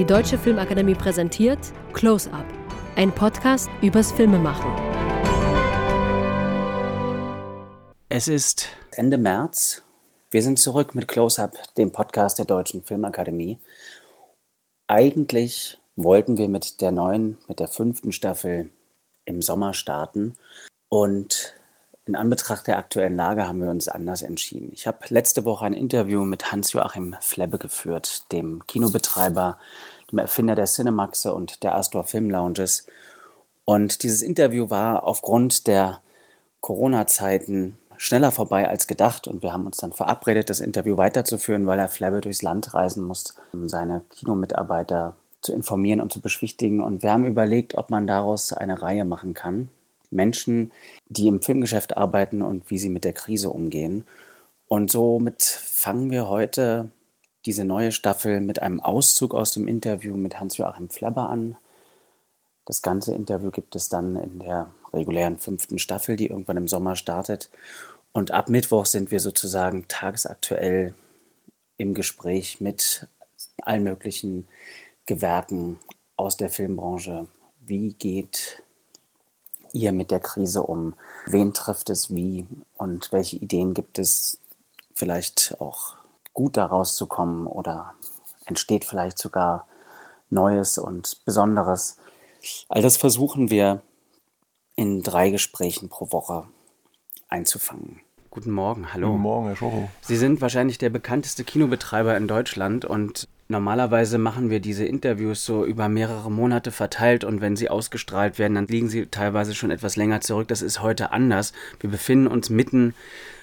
Die Deutsche Filmakademie präsentiert Close Up, ein Podcast übers Filmemachen. Es ist Ende März. Wir sind zurück mit Close Up, dem Podcast der Deutschen Filmakademie. Eigentlich wollten wir mit der neuen, mit der fünften Staffel im Sommer starten. Und in Anbetracht der aktuellen Lage haben wir uns anders entschieden. Ich habe letzte Woche ein Interview mit Hans-Joachim Flebbe geführt, dem Kinobetreiber, dem Erfinder der Cinemaxe und der Astor Film Lounges. Und dieses Interview war aufgrund der Corona-Zeiten schneller vorbei als gedacht und wir haben uns dann verabredet, das Interview weiterzuführen, weil Herr Flebbe durchs Land reisen muss, um seine Kinomitarbeiter zu informieren und zu beschwichtigen. Und wir haben überlegt, ob man daraus eine Reihe machen kann. Menschen, die im Filmgeschäft arbeiten und wie sie mit der Krise umgehen. Und somit fangen wir heute diese neue Staffel mit einem Auszug aus dem Interview mit Hans-Joachim Flabber an. Das ganze Interview gibt es dann in der regulären fünften Staffel, die irgendwann im Sommer startet. Und ab Mittwoch sind wir sozusagen tagesaktuell im Gespräch mit allen möglichen Gewerken aus der Filmbranche. Wie geht ihr mit der Krise um? Wen trifft es wie? Und welche Ideen gibt es, vielleicht auch gut daraus zu kommen oder entsteht vielleicht sogar Neues und Besonderes? All das versuchen wir in drei Gesprächen pro Woche einzufangen. Guten Morgen, hallo. Guten Morgen, Herr Schocho. Sie sind wahrscheinlich der bekannteste Kinobetreiber in Deutschland und Normalerweise machen wir diese Interviews so über mehrere Monate verteilt und wenn sie ausgestrahlt werden, dann liegen sie teilweise schon etwas länger zurück. Das ist heute anders. Wir befinden uns mitten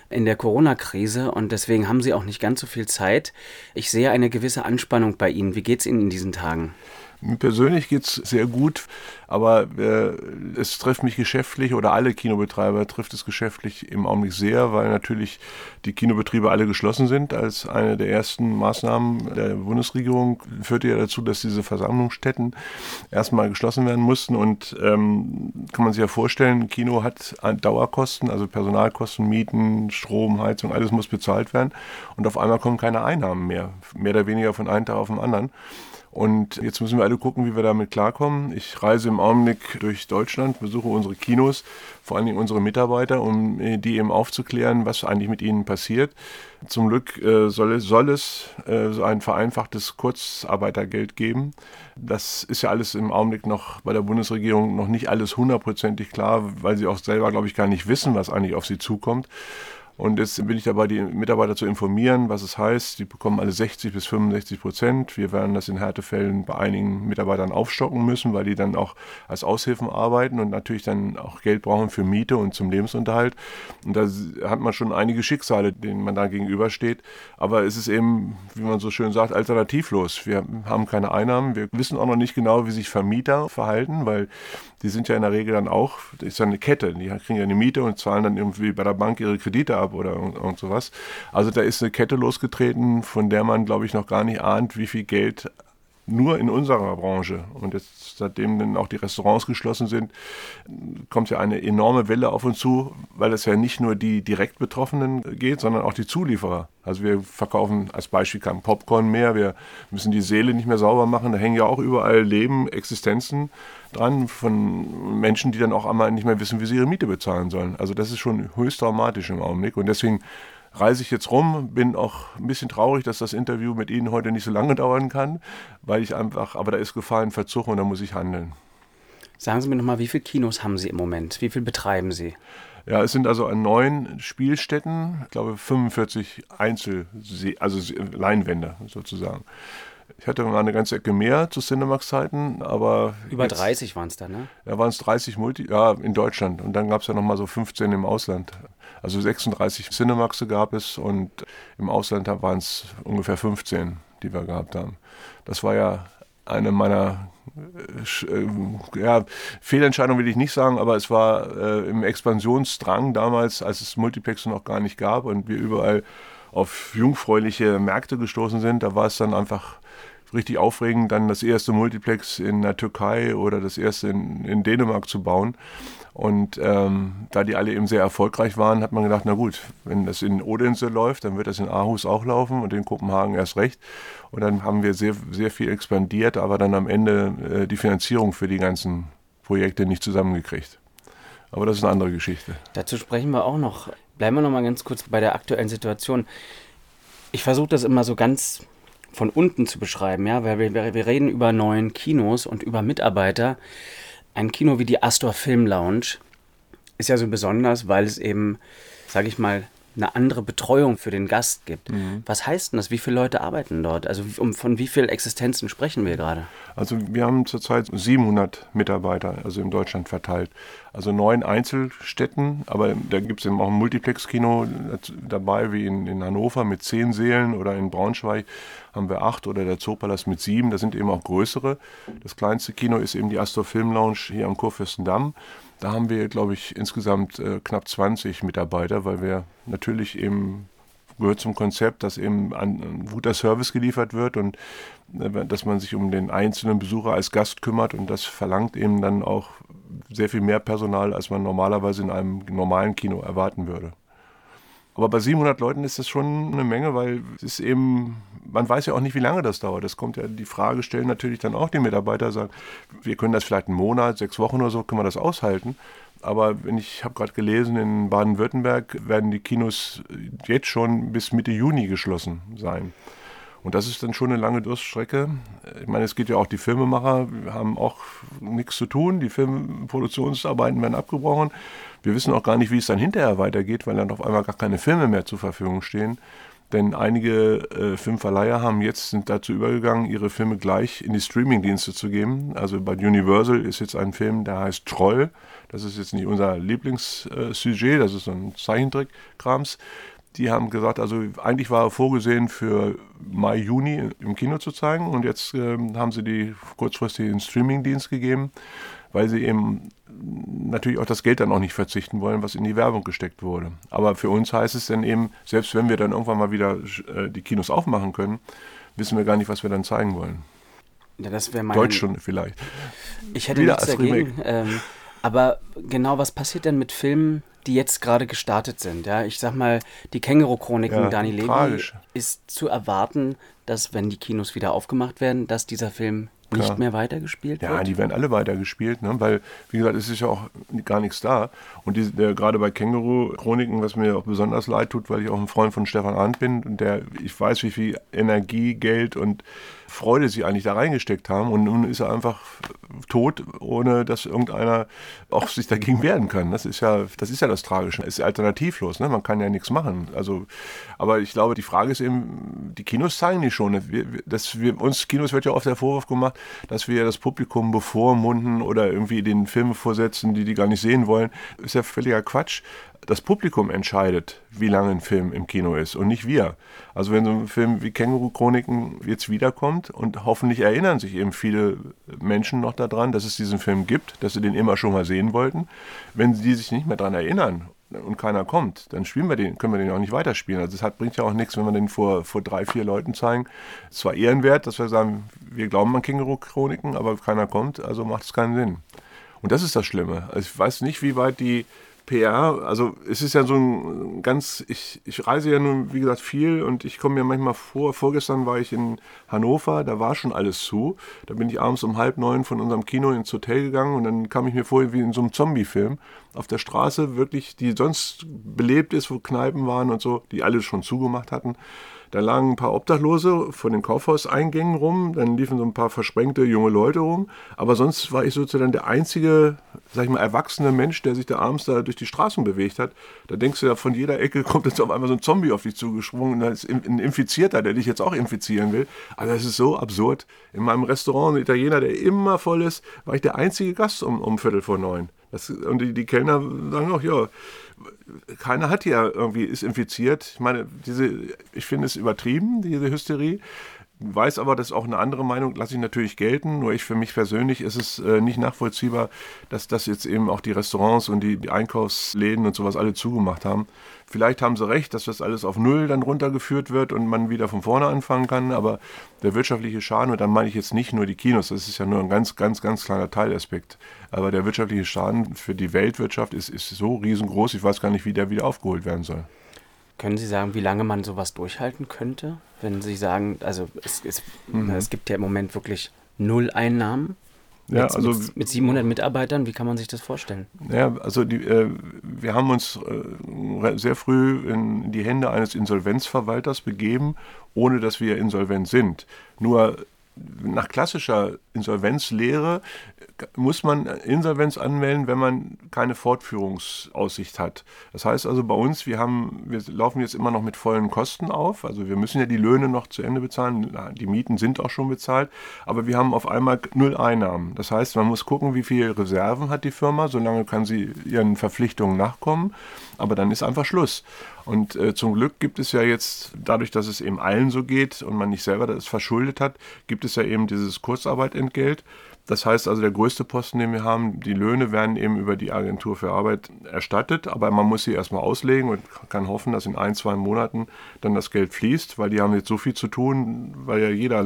in der Corona-Krise und deswegen haben sie auch nicht ganz so viel Zeit. Ich sehe eine gewisse Anspannung bei Ihnen. Wie geht es Ihnen in diesen Tagen? Mir persönlich geht es sehr gut, aber äh, es trifft mich geschäftlich oder alle Kinobetreiber trifft es geschäftlich im Augenblick sehr, weil natürlich die Kinobetriebe alle geschlossen sind. Als eine der ersten Maßnahmen der Bundesregierung führte ja dazu, dass diese Versammlungsstätten erstmal geschlossen werden mussten. Und ähm, kann man sich ja vorstellen, Kino hat Dauerkosten, also Personalkosten, Mieten, Strom, Heizung, alles muss bezahlt werden. Und auf einmal kommen keine Einnahmen mehr, mehr oder weniger von einem Tag auf den anderen. Und jetzt müssen wir alle gucken, wie wir damit klarkommen. Ich reise im Augenblick durch Deutschland, besuche unsere Kinos, vor allen Dingen unsere Mitarbeiter, um äh, die eben aufzuklären, was eigentlich mit ihnen passiert. Zum Glück äh, soll es, soll es äh, ein vereinfachtes Kurzarbeitergeld geben. Das ist ja alles im Augenblick noch bei der Bundesregierung noch nicht alles hundertprozentig klar, weil sie auch selber, glaube ich, gar nicht wissen, was eigentlich auf sie zukommt. Und jetzt bin ich dabei, die Mitarbeiter zu informieren, was es heißt. Die bekommen alle 60 bis 65 Prozent. Wir werden das in Härtefällen bei einigen Mitarbeitern aufstocken müssen, weil die dann auch als Aushilfen arbeiten und natürlich dann auch Geld brauchen für Miete und zum Lebensunterhalt. Und da hat man schon einige Schicksale, denen man da gegenübersteht. Aber es ist eben, wie man so schön sagt, alternativlos. Wir haben keine Einnahmen. Wir wissen auch noch nicht genau, wie sich Vermieter verhalten, weil die sind ja in der Regel dann auch, das ist ja eine Kette. Die kriegen ja eine Miete und zahlen dann irgendwie bei der Bank ihre Kredite ab oder irgend sowas. Also da ist eine Kette losgetreten, von der man, glaube ich, noch gar nicht ahnt, wie viel Geld nur in unserer Branche und jetzt seitdem dann auch die Restaurants geschlossen sind, kommt ja eine enorme Welle auf uns zu, weil es ja nicht nur die direkt Betroffenen geht, sondern auch die Zulieferer. Also wir verkaufen als Beispiel kein Popcorn mehr, wir müssen die Seele nicht mehr sauber machen, da hängen ja auch überall Leben, Existenzen dran von Menschen, die dann auch einmal nicht mehr wissen, wie sie ihre Miete bezahlen sollen. Also das ist schon höchst dramatisch im Augenblick und deswegen reise ich jetzt rum, bin auch ein bisschen traurig, dass das Interview mit Ihnen heute nicht so lange dauern kann, weil ich einfach, aber da ist Gefahr in Verzug und da muss ich handeln. Sagen Sie mir nochmal, wie viele Kinos haben Sie im Moment? Wie viel betreiben Sie? Ja, es sind also an neun Spielstätten, ich glaube 45 Einzel, also Leinwände sozusagen. Ich hatte mal eine ganze Ecke mehr zu Cinemax-Zeiten, aber. Über jetzt, 30 waren es da, ne? Ja, waren es 30 Multi, ja, in Deutschland. Und dann gab es ja nochmal so 15 im Ausland. Also 36 Cinemaxe gab es und im Ausland waren es ungefähr 15, die wir gehabt haben. Das war ja eine meiner äh, ja, Fehlentscheidung will ich nicht sagen, aber es war äh, im Expansionsdrang damals, als es Multiplex noch gar nicht gab und wir überall auf jungfräuliche Märkte gestoßen sind, da war es dann einfach richtig aufregend, dann das erste Multiplex in der Türkei oder das erste in, in Dänemark zu bauen. Und ähm, da die alle eben sehr erfolgreich waren, hat man gedacht, na gut, wenn das in Odense läuft, dann wird das in Aarhus auch laufen und in Kopenhagen erst recht. Und dann haben wir sehr, sehr viel expandiert, aber dann am Ende äh, die Finanzierung für die ganzen Projekte nicht zusammengekriegt. Aber das ist eine andere Geschichte. Dazu sprechen wir auch noch. Bleiben wir noch mal ganz kurz bei der aktuellen Situation. Ich versuche das immer so ganz von unten zu beschreiben, ja, weil wir, wir reden über neuen Kinos und über Mitarbeiter. Ein Kino wie die Astor Film Lounge ist ja so besonders, weil es eben, sage ich mal, eine andere Betreuung für den Gast gibt. Mhm. Was heißt denn das? Wie viele Leute arbeiten dort? Also um, von wie vielen Existenzen sprechen wir gerade? Also wir haben zurzeit 700 Mitarbeiter, also in Deutschland verteilt. Also neun Einzelstädten, aber da gibt es eben auch ein Multiplex-Kino dabei, wie in, in Hannover mit zehn Seelen oder in Braunschweig haben wir acht oder der Zoopalast mit sieben. Das sind eben auch größere. Das kleinste Kino ist eben die Astor Film Lounge hier am Kurfürstendamm. Da haben wir, glaube ich, insgesamt äh, knapp 20 Mitarbeiter, weil wir natürlich eben gehört zum Konzept, dass eben ein, guter Service geliefert wird und äh, dass man sich um den einzelnen Besucher als Gast kümmert und das verlangt eben dann auch sehr viel mehr Personal, als man normalerweise in einem normalen Kino erwarten würde. Aber bei 700 Leuten ist das schon eine Menge, weil es ist eben, man weiß ja auch nicht, wie lange das dauert. Das kommt ja, die Frage stellen natürlich dann auch die Mitarbeiter, sagen, wir können das vielleicht einen Monat, sechs Wochen oder so, können wir das aushalten. Aber ich habe gerade gelesen, in Baden-Württemberg werden die Kinos jetzt schon bis Mitte Juni geschlossen sein. Und das ist dann schon eine lange Durststrecke. Ich meine, es geht ja auch die Filmemacher, haben auch nichts zu tun. Die Filmproduktionsarbeiten werden abgebrochen. Wir wissen auch gar nicht, wie es dann hinterher weitergeht, weil dann auf einmal gar keine Filme mehr zur Verfügung stehen. Denn einige äh, Filmverleiher haben jetzt sind dazu übergegangen, ihre Filme gleich in die Streamingdienste zu geben. Also bei Universal ist jetzt ein Film, der heißt Troll. Das ist jetzt nicht unser Lieblingssujet, äh, das ist so ein Zeichentrick-Krams. Die haben gesagt, also eigentlich war er vorgesehen für Mai, Juni im Kino zu zeigen und jetzt äh, haben sie die kurzfristig in den Streamingdienst gegeben, weil sie eben natürlich auch das Geld dann auch nicht verzichten wollen, was in die Werbung gesteckt wurde. Aber für uns heißt es dann eben, selbst wenn wir dann irgendwann mal wieder äh, die Kinos aufmachen können, wissen wir gar nicht, was wir dann zeigen wollen. Ja, das wäre meine Deutschstunde vielleicht. Ich hätte wieder nichts dagegen. Ähm, aber genau, was passiert denn mit Filmen, die jetzt gerade gestartet sind? Ja, ich sag mal, die Känguru-Chroniken ja, Dani Levy ist zu erwarten, dass wenn die Kinos wieder aufgemacht werden, dass dieser Film nicht Klar. mehr weitergespielt ja, wird? Ja, die werden alle weitergespielt, ne? weil, wie gesagt, es ist ja auch gar nichts da. Und die, der, gerade bei Känguru-Chroniken, was mir auch besonders leid tut, weil ich auch ein Freund von Stefan Arndt bin und der, ich weiß, wie viel Energie, Geld und Freude sie eigentlich da reingesteckt haben. Und nun ist er einfach tot, ohne dass irgendeiner auch sich dagegen wehren kann. Das ist ja das, ist ja das Tragische. Es ist alternativlos. Ne? Man kann ja nichts machen. Also, aber ich glaube, die Frage ist eben, die Kinos zeigen die schon. Wir, dass wir, uns Kinos wird ja oft der Vorwurf gemacht, dass wir das Publikum bevormunden oder irgendwie den Filme vorsetzen, die die gar nicht sehen wollen. Ist ja völliger Quatsch das Publikum entscheidet, wie lange ein Film im Kino ist und nicht wir. Also wenn so ein Film wie Känguru-Chroniken jetzt wiederkommt und hoffentlich erinnern sich eben viele Menschen noch daran, dass es diesen Film gibt, dass sie den immer schon mal sehen wollten. Wenn sie sich nicht mehr daran erinnern und keiner kommt, dann spielen wir den, können wir den auch nicht weiterspielen. Also es bringt ja auch nichts, wenn wir den vor, vor drei, vier Leuten zeigen. Es war ehrenwert, dass wir sagen, wir glauben an Känguru-Chroniken, aber keiner kommt, also macht es keinen Sinn. Und das ist das Schlimme. Also ich weiß nicht, wie weit die PR, also es ist ja so ein ganz, ich, ich reise ja nun, wie gesagt, viel und ich komme mir manchmal vor, vorgestern war ich in Hannover, da war schon alles zu. Da bin ich abends um halb neun von unserem Kino ins Hotel gegangen und dann kam ich mir vor wie in so einem Zombie-Film. Auf der Straße wirklich, die sonst belebt ist, wo Kneipen waren und so, die alle schon zugemacht hatten. Da lagen ein paar Obdachlose vor den Kaufhauseingängen rum, dann liefen so ein paar versprengte junge Leute rum, aber sonst war ich sozusagen der einzige, sag ich mal, erwachsene Mensch, der sich da abends da durch die Straßen bewegt hat. Da denkst du ja, von jeder Ecke kommt jetzt auf einmal so ein Zombie auf dich zugesprungen, da ist ein Infizierter, der dich jetzt auch infizieren will. Also das ist so absurd. In meinem Restaurant, ein Italiener, der immer voll ist, war ich der einzige Gast um, um Viertel vor neun. Das, und die, die Kellner sagen auch, ja, keiner hat ja irgendwie, ist infiziert. Ich meine, diese, ich finde es übertrieben, diese Hysterie. Weiß aber, dass auch eine andere Meinung lasse ich natürlich gelten. Nur ich für mich persönlich ist es äh, nicht nachvollziehbar, dass das jetzt eben auch die Restaurants und die, die Einkaufsläden und sowas alle zugemacht haben. Vielleicht haben sie recht, dass das alles auf Null dann runtergeführt wird und man wieder von vorne anfangen kann. Aber der wirtschaftliche Schaden, und dann meine ich jetzt nicht nur die Kinos, das ist ja nur ein ganz, ganz, ganz kleiner Teilaspekt. Aber der wirtschaftliche Schaden für die Weltwirtschaft ist, ist so riesengroß, ich weiß gar nicht, wie der wieder aufgeholt werden soll. Können Sie sagen, wie lange man sowas durchhalten könnte? Wenn Sie sagen, also es, es, mhm. es gibt ja im Moment wirklich null Einnahmen. Ja, mit, also mit, mit, 700 Mitarbeitern, wie kann man sich das vorstellen? Ja, also die, äh, wir haben uns äh, sehr früh in die Hände eines Insolvenzverwalters begeben, ohne dass wir insolvent sind. Nur nach klassischer Insolvenzlehre muss man Insolvenz anmelden, wenn man keine Fortführungsaussicht hat. Das heißt also bei uns, wir haben, wir laufen jetzt immer noch mit vollen Kosten auf. Also wir müssen ja die Löhne noch zu Ende bezahlen. Die Mieten sind auch schon bezahlt, aber wir haben auf einmal null Einnahmen. Das heißt, man muss gucken, wie viele Reserven hat die Firma. Solange kann sie ihren Verpflichtungen nachkommen. Aber dann ist einfach Schluss. Und äh, zum Glück gibt es ja jetzt, dadurch, dass es eben allen so geht und man nicht selber das verschuldet hat, gibt es ja eben dieses Kurzarbeitentgelt. Das heißt also, der größte Posten, den wir haben, die Löhne werden eben über die Agentur für Arbeit erstattet, aber man muss sie erstmal auslegen und kann hoffen, dass in ein, zwei Monaten dann das Geld fließt, weil die haben jetzt so viel zu tun, weil ja jeder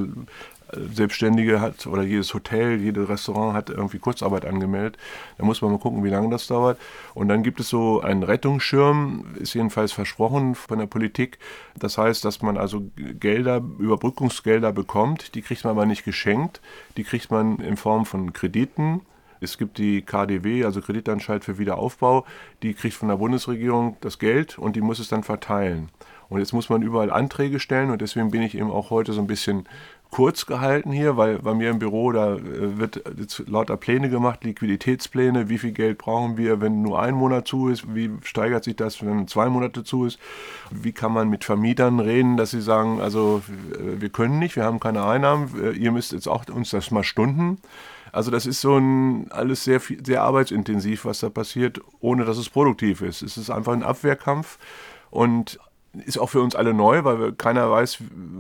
Selbstständige hat oder jedes Hotel, jedes Restaurant hat irgendwie Kurzarbeit angemeldet. Da muss man mal gucken, wie lange das dauert. Und dann gibt es so einen Rettungsschirm, ist jedenfalls versprochen von der Politik. Das heißt, dass man also Gelder, Überbrückungsgelder bekommt. Die kriegt man aber nicht geschenkt. Die kriegt man in Form von Krediten. Es gibt die KDW, also Kreditanstalt für Wiederaufbau, die kriegt von der Bundesregierung das Geld und die muss es dann verteilen. Und jetzt muss man überall Anträge stellen und deswegen bin ich eben auch heute so ein bisschen kurz gehalten hier, weil bei mir im Büro, da äh, wird lauter Pläne gemacht, Liquiditätspläne, wie viel Geld brauchen wir, wenn nur ein Monat zu ist, wie steigert sich das, wenn zwei Monate zu ist, wie kann man mit Vermietern reden, dass sie sagen, also äh, wir können nicht, wir haben keine Einnahmen, äh, ihr müsst jetzt auch uns das mal stunden. Also das ist so ein alles sehr sehr arbeitsintensiv, was da passiert, ohne dass es produktiv ist. Es ist einfach ein Abwehrkampf und ist auch für uns alle neu, weil keiner weiß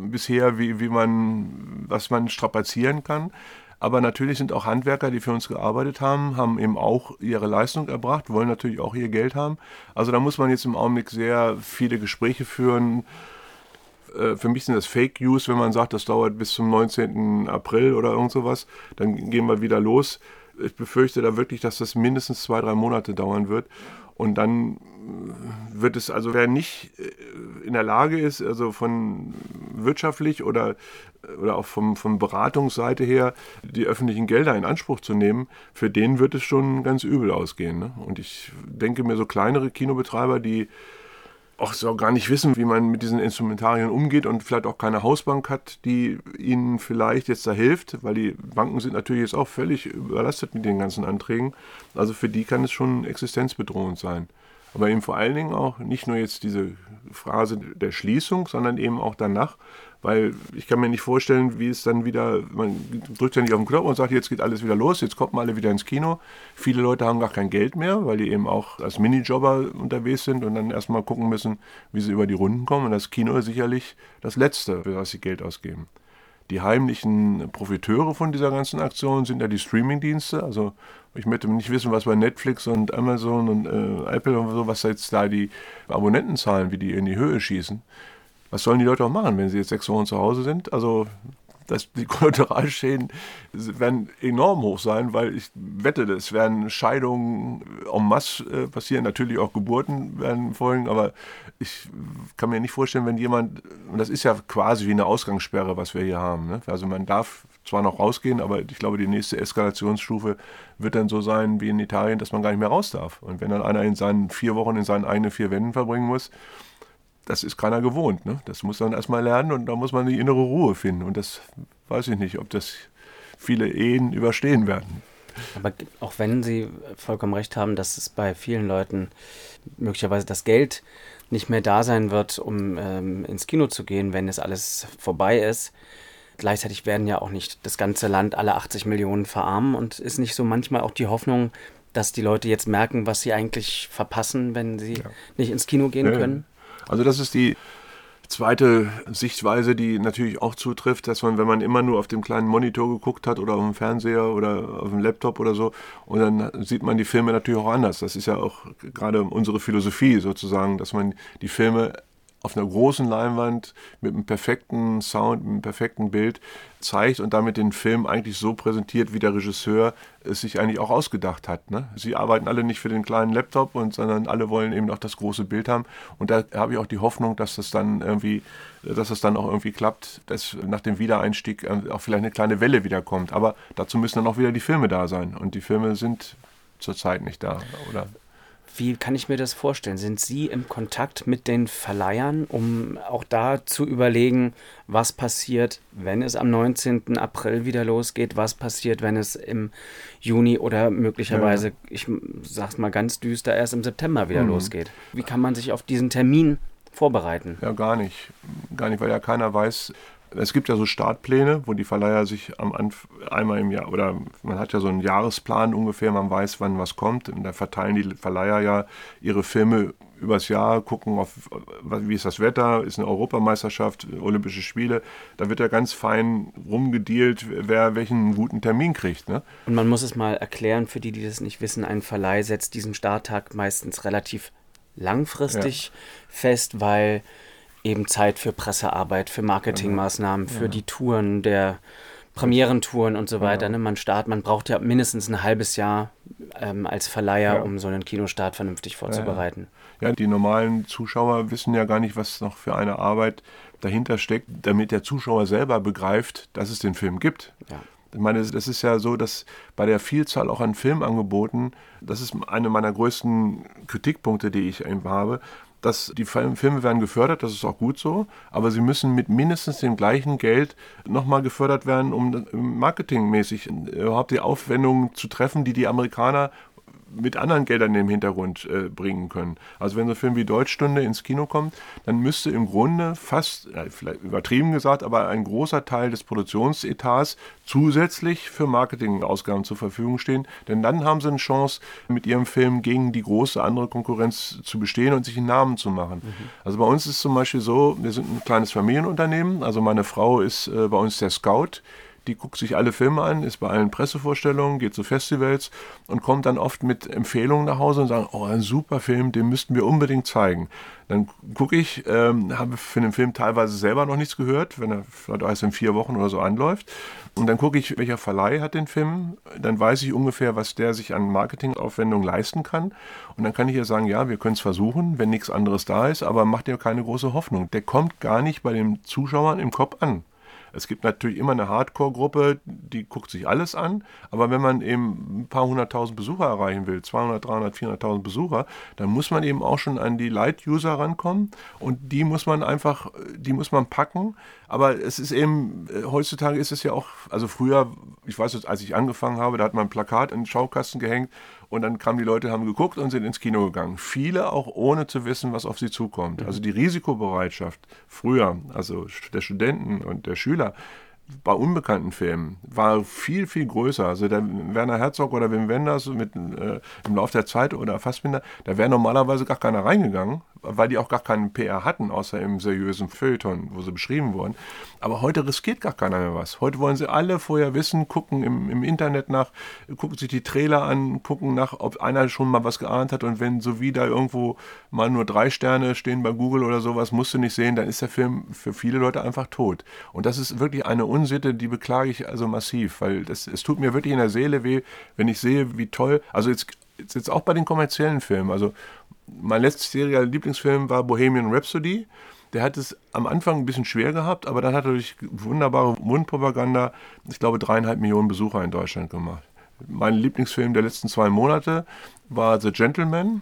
bisher, wie, wie man, was man strapazieren kann. Aber natürlich sind auch Handwerker, die für uns gearbeitet haben, haben eben auch ihre Leistung erbracht, wollen natürlich auch ihr Geld haben. Also da muss man jetzt im Augenblick sehr viele Gespräche führen. Äh, für mich sind das Fake News, wenn man sagt, das dauert bis zum 19. April oder irgend sowas. Dann gehen wir wieder los. Ich befürchte da wirklich, dass das mindestens zwei, drei Monate dauern wird. Und dann wird es also, wer nicht äh, in der Lage ist, also von wirtschaftlich oder, oder auch vom, von Beratungsseite her die öffentlichen Gelder in Anspruch zu nehmen, für den wird es schon ganz übel ausgehen. Ne? Und ich denke mir, so kleinere Kinobetreiber, die auch so gar nicht wissen, wie man mit diesen Instrumentarien umgeht und vielleicht auch keine Hausbank hat, die ihnen vielleicht jetzt da hilft, weil die Banken sind natürlich jetzt auch völlig überlastet mit den ganzen Anträgen. Also für die kann es schon existenzbedrohend sein. Aber eben vor allen Dingen auch nicht nur jetzt diese Phase der Schließung, sondern eben auch danach, weil ich kann mir nicht vorstellen, wie es dann wieder, man drückt ja nicht auf den Knopf und sagt, jetzt geht alles wieder los, jetzt kommen alle wieder ins Kino. Viele Leute haben gar kein Geld mehr, weil die eben auch als Minijobber unterwegs sind und dann erstmal gucken müssen, wie sie über die Runden kommen. Und das Kino ist sicherlich das Letzte, für das sie Geld ausgeben. Die heimlichen Profiteure von dieser ganzen Aktion sind ja die Streamingdienste. Also ich möchte nicht wissen, was bei Netflix und Amazon und äh, Apple und so, was jetzt da die Abonnentenzahlen, wie die in die Höhe schießen was sollen die Leute auch machen, wenn sie jetzt sechs Wochen zu Hause sind? Also das, die Kollateralschäden werden enorm hoch sein, weil ich wette, es werden Scheidungen en masse äh, passieren, natürlich auch Geburten werden folgen, aber ich kann mir nicht vorstellen, wenn jemand, und das ist ja quasi wie eine Ausgangssperre, was wir hier haben, ne? also man darf zwar noch rausgehen, aber ich glaube, die nächste Eskalationsstufe wird dann so sein wie in Italien, dass man gar nicht mehr raus darf. Und wenn dann einer in seinen vier Wochen in seinen eigenen vier Wänden verbringen muss, das ist keiner gewohnt. Ne? Das muss man erstmal lernen und da muss man die innere Ruhe finden. Und das weiß ich nicht, ob das viele Ehen überstehen werden. Aber auch wenn Sie vollkommen recht haben, dass es bei vielen Leuten möglicherweise das Geld nicht mehr da sein wird, um ähm, ins Kino zu gehen, wenn es alles vorbei ist. Gleichzeitig werden ja auch nicht das ganze Land alle 80 Millionen verarmen und ist nicht so manchmal auch die Hoffnung, dass die Leute jetzt merken, was sie eigentlich verpassen, wenn sie ja. nicht ins Kino gehen ja. können? Also das ist die zweite Sichtweise, die natürlich auch zutrifft, dass man, wenn man immer nur auf dem kleinen Monitor geguckt hat oder auf dem Fernseher oder auf dem Laptop oder so, und dann sieht man die Filme natürlich auch anders. Das ist ja auch gerade unsere Philosophie sozusagen, dass man die Filme auf einer großen Leinwand mit einem perfekten Sound, mit einem perfekten Bild zeigt und damit den Film eigentlich so präsentiert, wie der Regisseur es sich eigentlich auch ausgedacht hat. Ne? Sie arbeiten alle nicht für den kleinen Laptop, und, sondern alle wollen eben auch das große Bild haben. Und da habe ich auch die Hoffnung, dass das dann irgendwie, dass das dann auch irgendwie klappt, dass nach dem Wiedereinstieg äh, auch vielleicht eine kleine Welle wiederkommt. Aber dazu müssen dann auch wieder die Filme da sein. Und die Filme sind zurzeit nicht da, oder? Wie kann ich mir das vorstellen? Sind Sie im Kontakt mit den Verleihern, um auch da zu überlegen, was passiert, wenn es am 19. April wieder losgeht? Was passiert, wenn es im Juni oder möglicherweise, ja. ich sag's mal ganz düster, erst im September wieder mhm. losgeht? Wie kann man sich auf diesen Termin vorbereiten? Ja, gar nicht. Gar nicht, weil ja keiner weiß, es gibt ja so Startpläne, wo die Verleiher sich am Anf einmal im Jahr oder man hat ja so einen Jahresplan ungefähr, man weiß, wann was kommt. Und da verteilen die Verleiher ja ihre Filme übers Jahr, gucken auf, wie ist das Wetter, ist eine Europameisterschaft, Olympische Spiele. Da wird ja ganz fein rumgedealt, wer welchen guten Termin kriegt. Ne? Und man muss es mal erklären, für die, die das nicht wissen, ein Verleih setzt diesen Starttag meistens relativ langfristig ja. fest, weil eben Zeit für Pressearbeit, für Marketingmaßnahmen, für ja. die Touren der Premierentouren und so weiter. Ja. Ne? Man start, man braucht ja mindestens ein halbes Jahr ähm, als Verleiher, ja. um so einen Kinostart vernünftig vorzubereiten. Ja, die normalen Zuschauer wissen ja gar nicht, was noch für eine Arbeit dahinter steckt, damit der Zuschauer selber begreift, dass es den Film gibt. Ich meine, das ist ja so, dass bei der Vielzahl auch an Filmangeboten, das ist eine meiner größten Kritikpunkte, die ich eben habe, dass die Filme werden gefördert, das ist auch gut so, aber sie müssen mit mindestens dem gleichen Geld nochmal gefördert werden, um marketingmäßig überhaupt die Aufwendungen zu treffen, die die Amerikaner mit anderen Geldern im Hintergrund äh, bringen können. Also wenn so ein Film wie Deutschstunde ins Kino kommt, dann müsste im Grunde fast, ja, vielleicht übertrieben gesagt, aber ein großer Teil des Produktionsetats zusätzlich für Marketingausgaben zur Verfügung stehen. Denn dann haben sie eine Chance, mit ihrem Film gegen die große andere Konkurrenz zu bestehen und sich einen Namen zu machen. Mhm. Also bei uns ist es zum Beispiel so, wir sind ein kleines Familienunternehmen. Also meine Frau ist äh, bei uns der Scout die guckt sich alle Filme an, ist bei allen Pressevorstellungen, geht zu Festivals und kommt dann oft mit Empfehlungen nach Hause und sagt, oh, ein super Film, den müssten wir unbedingt zeigen. Dann gucke ich, ähm, habe für den Film teilweise selber noch nichts gehört, wenn er vielleicht erst in vier Wochen oder so anläuft. Und dann gucke ich, welcher Verleih hat den Film. Dann weiß ich ungefähr, was der sich an Marketingaufwendungen leisten kann. Und dann kann ich ihr sagen, ja, wir können es versuchen, wenn nichts anderes da ist, aber macht dir keine große Hoffnung. Der kommt gar nicht bei den Zuschauern im Kopf an. Es gibt natürlich immer eine Hardcore-Gruppe, die guckt sich alles an, aber wenn man eben ein paar hunderttausend Besucher erreichen will, 200, 300, 400.000 Besucher, dann muss man eben auch schon an die Light-User rankommen und die muss man einfach, die muss man packen. Aber es ist eben, äh, heutzutage ist es ja auch, also früher, ich weiß, als ich angefangen habe, da hat man ein Plakat in den Schaukasten gehängt und dann kamen die Leute, haben geguckt und sind ins Kino gegangen. Viele auch ohne zu wissen, was auf sie zukommt. Mhm. Also die Risikobereitschaft früher, also der Studenten und der Schüler, bei unbekannten Filmen war viel, viel größer. Also der Werner Herzog oder Wim Wenders mit, äh, im Laufe der Zeit oder Fassbinder, da wäre normalerweise gar keiner reingegangen, weil die auch gar keinen PR hatten, außer im seriösen Feuilleton, wo sie beschrieben wurden. Aber heute riskiert gar keiner mehr was. Heute wollen sie alle vorher wissen, gucken im, im Internet nach, gucken sich die Trailer an, gucken nach, ob einer schon mal was geahnt hat und wenn so wie da irgendwo mal nur drei Sterne stehen bei Google oder sowas, musst du nicht sehen, dann ist der Film für viele Leute einfach tot. Und das ist wirklich eine Unsitte, die beklage ich also massiv, weil das, es tut mir wirklich in der Seele weh, wenn ich sehe, wie toll, also jetzt, jetzt auch bei den kommerziellen Filmen, also mein letzter Lieblingsfilm war Bohemian Rhapsody. Der hat es am Anfang ein bisschen schwer gehabt, aber dann hat er durch wunderbare Mundpropaganda, ich glaube, dreieinhalb Millionen Besucher in Deutschland gemacht. Mein Lieblingsfilm der letzten zwei Monate war The Gentleman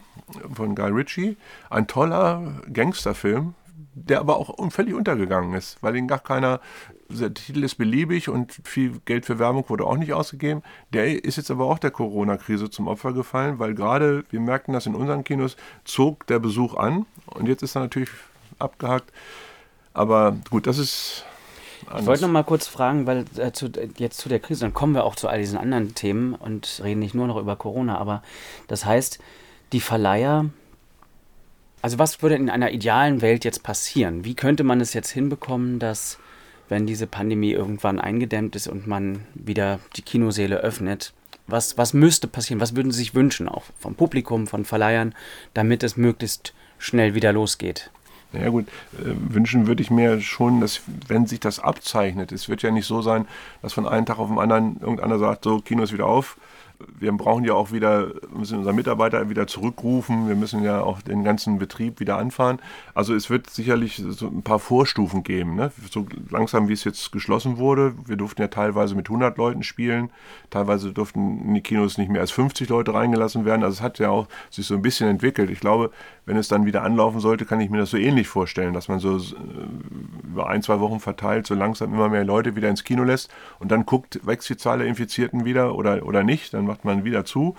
von Guy Ritchie. Ein toller Gangsterfilm, der aber auch völlig untergegangen ist, weil ihn gar keiner der Titel ist beliebig und viel Geld für Werbung wurde auch nicht ausgegeben. Der ist jetzt aber auch der Corona-Krise zum Opfer gefallen, weil gerade, wir merkten das in unseren Kinos, zog der Besuch an und jetzt ist er natürlich abgehakt. Aber gut, das ist. Anders. Ich wollte noch mal kurz fragen, weil äh, zu, jetzt zu der Krise, dann kommen wir auch zu all diesen anderen Themen und reden nicht nur noch über Corona, aber das heißt, die Verleiher Also was würde in einer idealen Welt jetzt passieren? Wie könnte man es jetzt hinbekommen, dass wenn diese Pandemie irgendwann eingedämmt ist und man wieder die Kinoseele öffnet, was, was müsste passieren? Was würden Sie sich wünschen, auch vom Publikum, von Verleihern, damit es möglichst schnell wieder losgeht? Naja gut, äh, wünschen würde ich mir schon, dass wenn sich das abzeichnet, es wird ja nicht so sein, dass von einem Tag auf den anderen irgendeiner sagt, so Kino ist wieder auf, wir brauchen ja auch wieder, müssen unsere Mitarbeiter wieder zurückrufen, wir müssen ja auch den ganzen Betrieb wieder anfahren. Also es wird sicherlich so ein paar Vorstufen geben. Ne? So langsam, wie es jetzt geschlossen wurde, wir durften ja teilweise mit 100 Leuten spielen, teilweise durften in die Kinos nicht mehr als 50 Leute reingelassen werden. Also es hat ja auch sich so ein bisschen entwickelt. Ich glaube, wenn es dann wieder anlaufen sollte, kann ich mir das so ähnlich vorstellen, dass man so äh, über ein, zwei Wochen verteilt so langsam immer mehr Leute wieder ins Kino lässt und dann guckt, wächst die Zahl der Infizierten wieder oder, oder nicht, dann macht man wieder zu.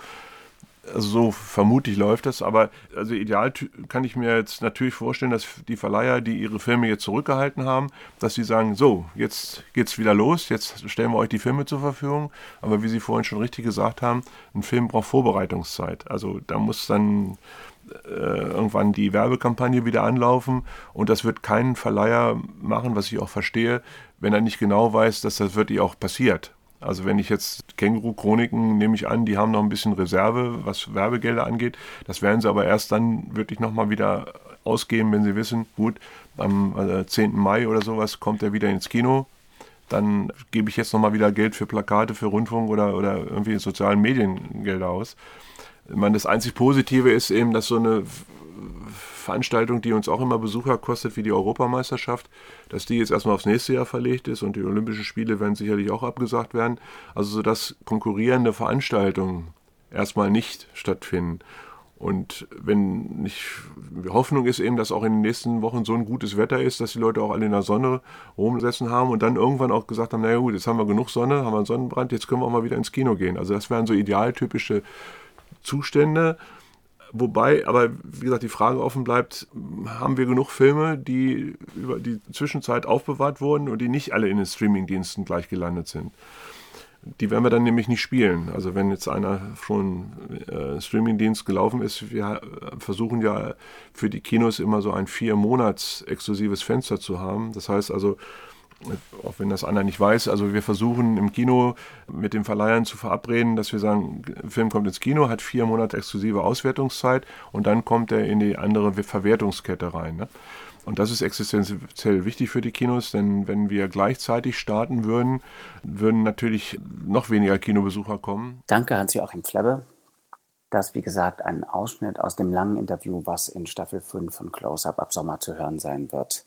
Also so vermutlich läuft das, aber also ideal kann ich mir jetzt natürlich vorstellen, dass die Verleiher, die ihre Filme jetzt zurückgehalten haben, dass sie sagen, so, jetzt geht's wieder los, jetzt stellen wir euch die Filme zur Verfügung. Aber wie Sie vorhin schon richtig gesagt haben, ein Film braucht Vorbereitungszeit. Also da muss dann äh, irgendwann die Werbekampagne wieder anlaufen und das wird kein Verleiher machen, was ich auch verstehe, wenn er nicht genau weiß, dass das wirklich auch passiert. Also wenn ich jetzt Känguru-Chroniken nehme ich an, die haben noch ein bisschen Reserve, was Werbegelder angeht. Das werden sie aber erst dann wirklich nochmal wieder ausgeben, wenn sie wissen, gut, am 10. Äh, Mai oder sowas kommt er wieder ins Kino. Dann gebe ich jetzt nochmal wieder Geld für Plakate, für Rundfunk oder, oder irgendwie sozialen Mediengelder aus. Ich meine, das einzig Positive ist eben, dass so eine Veranstaltung, die uns auch immer Besucher kostet, wie die Europameisterschaft, dass die jetzt erstmal aufs nächste Jahr verlegt ist und die Olympischen Spiele werden sicherlich auch abgesagt werden. Also sodass konkurrierende Veranstaltungen erstmal nicht stattfinden. Und wenn nicht, Hoffnung ist eben, dass auch in den nächsten Wochen so ein gutes Wetter ist, dass die Leute auch alle in der Sonne rumsetzen haben und dann irgendwann auch gesagt haben, naja gut, jetzt haben wir genug Sonne, haben wir einen Sonnenbrand, jetzt können wir auch mal wieder ins Kino gehen. Also das wären so idealtypische Zustände. Wobei, aber wie gesagt, die Frage offen bleibt, haben wir genug Filme, die über die Zwischenzeit aufbewahrt wurden und die nicht alle in den Streamingdiensten gleich gelandet sind? Die werden wir dann nämlich nicht spielen. Also wenn jetzt einer schon äh, Streamingdienst gelaufen ist, wir versuchen ja für die Kinos immer so ein vier Monats exklusives Fenster zu haben. Das heißt also, auch wenn das einer nicht weiß. Also wir versuchen im Kino mit den Verleihern zu verabreden, dass wir sagen, Film kommt ins Kino, hat vier Monate exklusive Auswertungszeit und dann kommt er in die andere Verwertungskette rein. Ne? Und das ist existenziell wichtig für die Kinos, denn wenn wir gleichzeitig starten würden, würden natürlich noch weniger Kinobesucher kommen. Danke, Hans-Joachim Flebbe. Das, wie gesagt, ein Ausschnitt aus dem langen Interview, was in Staffel 5 von Close-Up ab Sommer zu hören sein wird.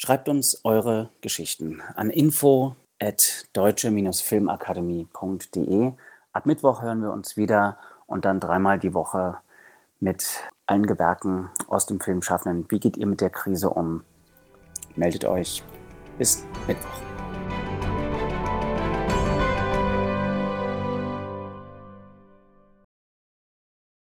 Schreibt uns eure Geschichten an info at deutsche-filmakademie.de. Ab Mittwoch hören wir uns wieder und dann dreimal die Woche mit allen Gewerken aus dem Filmschaffenden. Wie geht ihr mit der Krise um? Meldet euch. Bis Mittwoch.